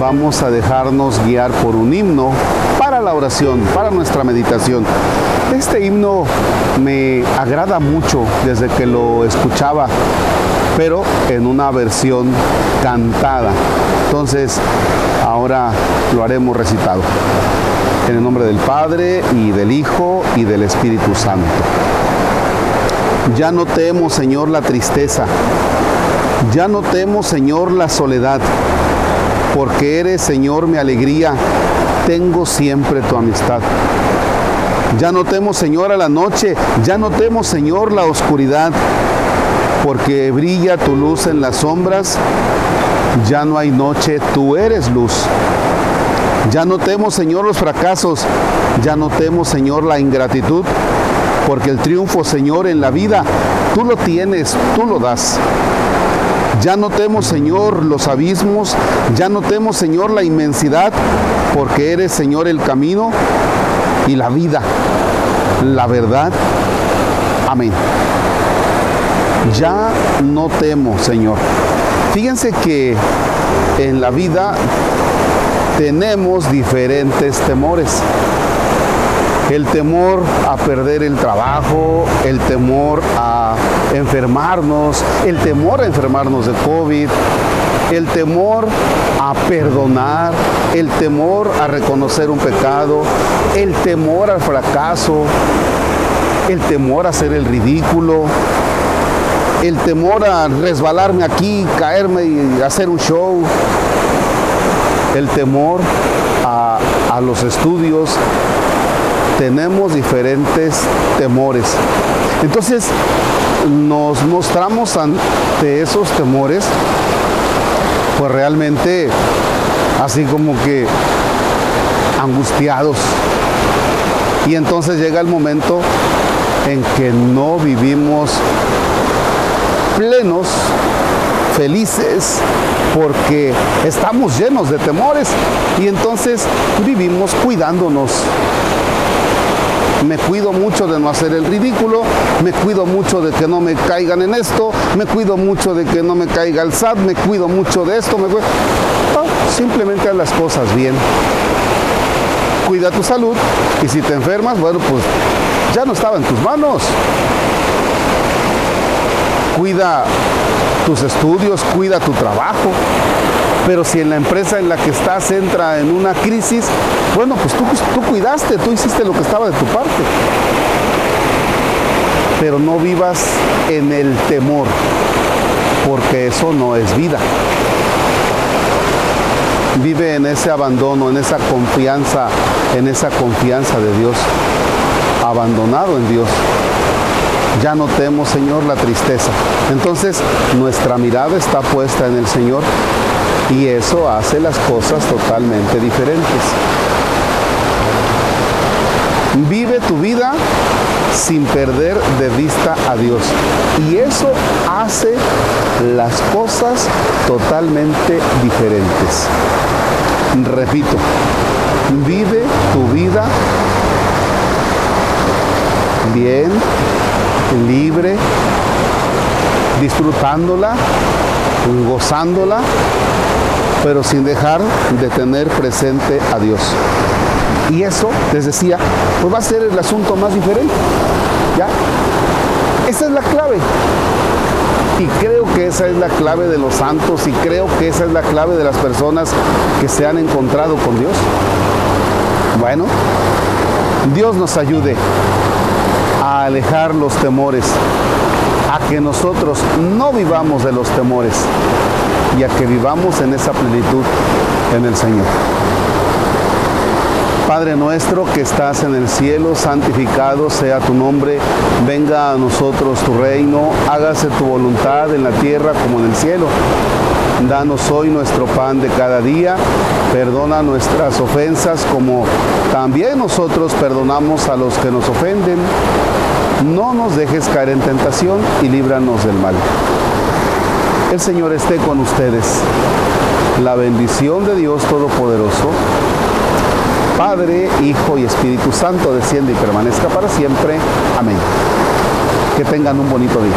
vamos a dejarnos guiar por un himno para la oración, para nuestra meditación. Este himno me agrada mucho desde que lo escuchaba, pero en una versión cantada. Entonces, ahora lo haremos recitado. En el nombre del Padre y del Hijo y del Espíritu Santo. Ya no temo, Señor, la tristeza. Ya no temo, Señor, la soledad. Porque eres, Señor, mi alegría. Tengo siempre tu amistad. Ya no temo, Señor, a la noche. Ya no temo, Señor, la oscuridad. Porque brilla tu luz en las sombras. Ya no hay noche, tú eres luz. Ya no temo, Señor, los fracasos. Ya no temo, Señor, la ingratitud. Porque el triunfo, Señor, en la vida, tú lo tienes, tú lo das. Ya no temo, Señor, los abismos. Ya no temo, Señor, la inmensidad. Porque eres, Señor, el camino y la vida, la verdad. Amén. Ya no temo, Señor. Fíjense que en la vida tenemos diferentes temores. El temor a perder el trabajo, el temor a enfermarnos, el temor a enfermarnos de COVID, el temor a perdonar, el temor a reconocer un pecado, el temor al fracaso, el temor a hacer el ridículo, el temor a resbalarme aquí, caerme y hacer un show, el temor a, a los estudios. Tenemos diferentes temores. Entonces nos mostramos ante esos temores, pues realmente así como que angustiados. Y entonces llega el momento en que no vivimos plenos, felices, porque estamos llenos de temores y entonces vivimos cuidándonos. Me cuido mucho de no hacer el ridículo, me cuido mucho de que no me caigan en esto, me cuido mucho de que no me caiga el SAT, me cuido mucho de esto, me cuido... simplemente haz las cosas bien. Cuida tu salud y si te enfermas, bueno, pues ya no estaba en tus manos cuida tus estudios, cuida tu trabajo. Pero si en la empresa en la que estás entra en una crisis, bueno, pues tú, tú cuidaste, tú hiciste lo que estaba de tu parte. Pero no vivas en el temor, porque eso no es vida. Vive en ese abandono, en esa confianza, en esa confianza de Dios, abandonado en Dios ya no temo, Señor, la tristeza. Entonces, nuestra mirada está puesta en el Señor y eso hace las cosas totalmente diferentes. Vive tu vida sin perder de vista a Dios. Y eso hace las cosas totalmente diferentes. Repito, vive tu vida bien, libre, disfrutándola, gozándola, pero sin dejar de tener presente a Dios. Y eso, les decía, pues va a ser el asunto más diferente. ¿Ya? Esa es la clave. Y creo que esa es la clave de los santos y creo que esa es la clave de las personas que se han encontrado con Dios. Bueno, Dios nos ayude a alejar los temores, a que nosotros no vivamos de los temores y a que vivamos en esa plenitud en el Señor. Padre nuestro que estás en el cielo, santificado sea tu nombre, venga a nosotros tu reino, hágase tu voluntad en la tierra como en el cielo. Danos hoy nuestro pan de cada día, perdona nuestras ofensas como también nosotros perdonamos a los que nos ofenden. No nos dejes caer en tentación y líbranos del mal. El Señor esté con ustedes. La bendición de Dios Todopoderoso, Padre, Hijo y Espíritu Santo, desciende y permanezca para siempre. Amén. Que tengan un bonito día.